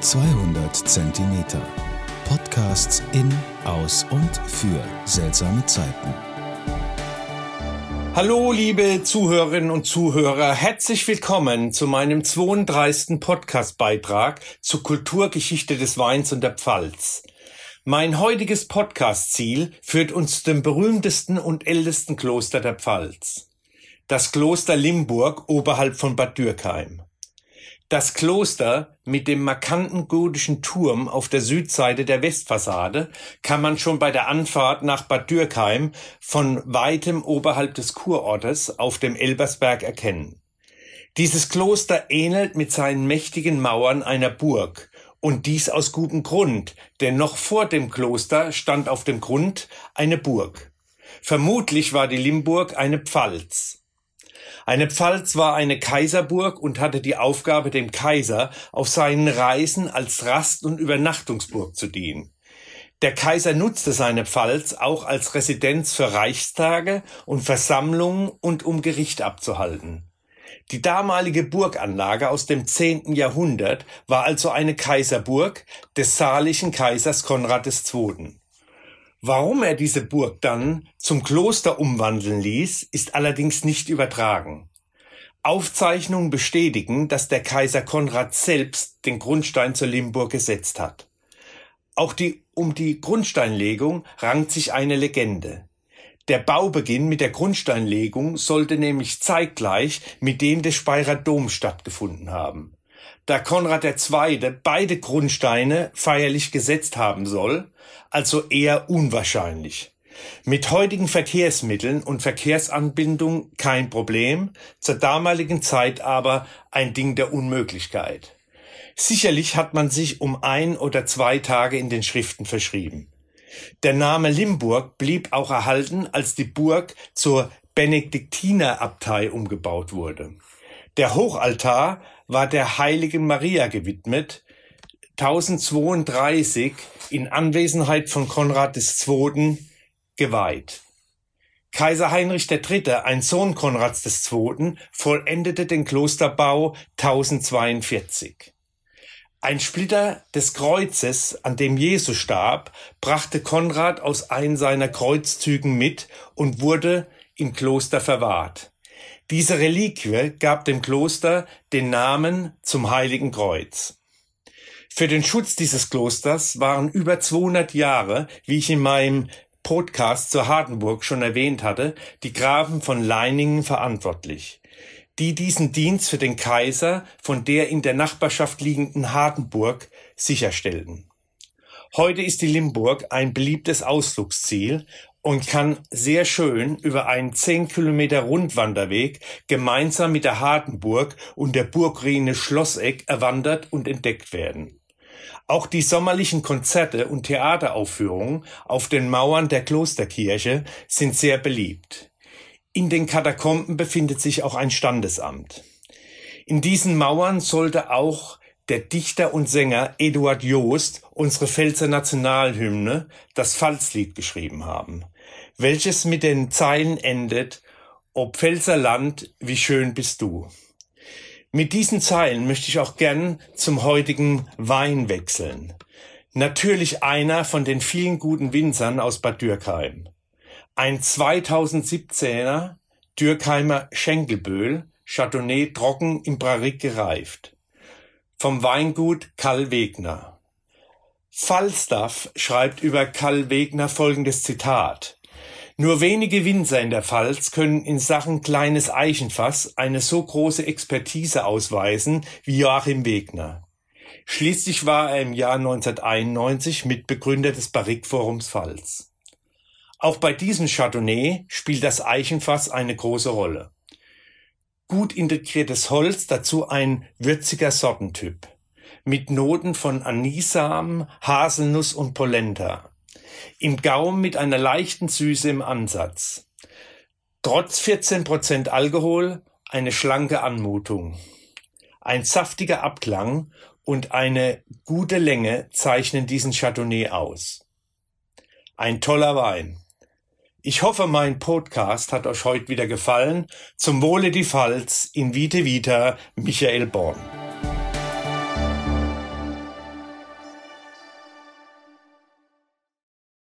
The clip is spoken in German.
200 Zentimeter. Podcasts in, aus und für seltsame Zeiten. Hallo, liebe Zuhörerinnen und Zuhörer. Herzlich willkommen zu meinem 32. Podcastbeitrag zur Kulturgeschichte des Weins und der Pfalz. Mein heutiges Podcast-Ziel führt uns zu dem berühmtesten und ältesten Kloster der Pfalz. Das Kloster Limburg oberhalb von Bad Dürkheim. Das Kloster mit dem markanten gotischen Turm auf der Südseite der Westfassade kann man schon bei der Anfahrt nach Bad Dürkheim von weitem oberhalb des Kurortes auf dem Elbersberg erkennen. Dieses Kloster ähnelt mit seinen mächtigen Mauern einer Burg und dies aus gutem Grund, denn noch vor dem Kloster stand auf dem Grund eine Burg. Vermutlich war die Limburg eine Pfalz. Eine Pfalz war eine Kaiserburg und hatte die Aufgabe, dem Kaiser auf seinen Reisen als Rast- und Übernachtungsburg zu dienen. Der Kaiser nutzte seine Pfalz auch als Residenz für Reichstage und Versammlungen und um Gericht abzuhalten. Die damalige Burganlage aus dem zehnten Jahrhundert war also eine Kaiserburg des salischen Kaisers Konrad II. Warum er diese Burg dann zum Kloster umwandeln ließ, ist allerdings nicht übertragen. Aufzeichnungen bestätigen, dass der Kaiser Konrad selbst den Grundstein zur Limburg gesetzt hat. Auch die, um die Grundsteinlegung rankt sich eine Legende. Der Baubeginn mit der Grundsteinlegung sollte nämlich zeitgleich mit dem des Speyerer Doms stattgefunden haben. Da Konrad II. beide Grundsteine feierlich gesetzt haben soll, also eher unwahrscheinlich. Mit heutigen Verkehrsmitteln und Verkehrsanbindung kein Problem, zur damaligen Zeit aber ein Ding der Unmöglichkeit. Sicherlich hat man sich um ein oder zwei Tage in den Schriften verschrieben. Der Name Limburg blieb auch erhalten, als die Burg zur Benediktinerabtei umgebaut wurde. Der Hochaltar war der heiligen Maria gewidmet, 1032 in Anwesenheit von Konrad II. geweiht. Kaiser Heinrich III., ein Sohn Konrads II., vollendete den Klosterbau 1042. Ein Splitter des Kreuzes, an dem Jesus starb, brachte Konrad aus einem seiner Kreuzzügen mit und wurde im Kloster verwahrt. Diese Reliquie gab dem Kloster den Namen zum Heiligen Kreuz. Für den Schutz dieses Klosters waren über 200 Jahre, wie ich in meinem Podcast zur Hardenburg schon erwähnt hatte, die Grafen von Leiningen verantwortlich, die diesen Dienst für den Kaiser von der in der Nachbarschaft liegenden Hardenburg sicherstellten. Heute ist die Limburg ein beliebtes Ausflugsziel und kann sehr schön über einen 10 Kilometer Rundwanderweg gemeinsam mit der Hardenburg und der Burgruine Schlosseck erwandert und entdeckt werden. Auch die sommerlichen Konzerte und Theateraufführungen auf den Mauern der Klosterkirche sind sehr beliebt. In den Katakomben befindet sich auch ein Standesamt. In diesen Mauern sollte auch der Dichter und Sänger Eduard Joost unsere Pfälzer Nationalhymne, das Pfalzlied, geschrieben haben welches mit den Zeilen endet, O Pfälzer Land, wie schön bist du. Mit diesen Zeilen möchte ich auch gern zum heutigen Wein wechseln. Natürlich einer von den vielen guten Winzern aus Bad Dürkheim. Ein 2017er Dürkheimer Schenkelböhl, Chardonnay trocken im Barrique gereift. Vom Weingut Karl Wegner. Falstaff schreibt über Karl Wegner folgendes Zitat. Nur wenige Winzer in der Pfalz können in Sachen kleines Eichenfass eine so große Expertise ausweisen wie Joachim Wegner. Schließlich war er im Jahr 1991 Mitbegründer des Barrique-Forums Pfalz. Auch bei diesem Chardonnay spielt das Eichenfass eine große Rolle. Gut integriertes Holz, dazu ein würziger Sortentyp. Mit Noten von Anisamen, Haselnuss und Polenta im Gaumen mit einer leichten Süße im Ansatz. Trotz 14% Alkohol eine schlanke Anmutung. Ein saftiger Abklang und eine gute Länge zeichnen diesen Chardonnay aus. Ein toller Wein. Ich hoffe, mein Podcast hat euch heute wieder gefallen. Zum Wohle die Pfalz in Vite Vita, Michael Born.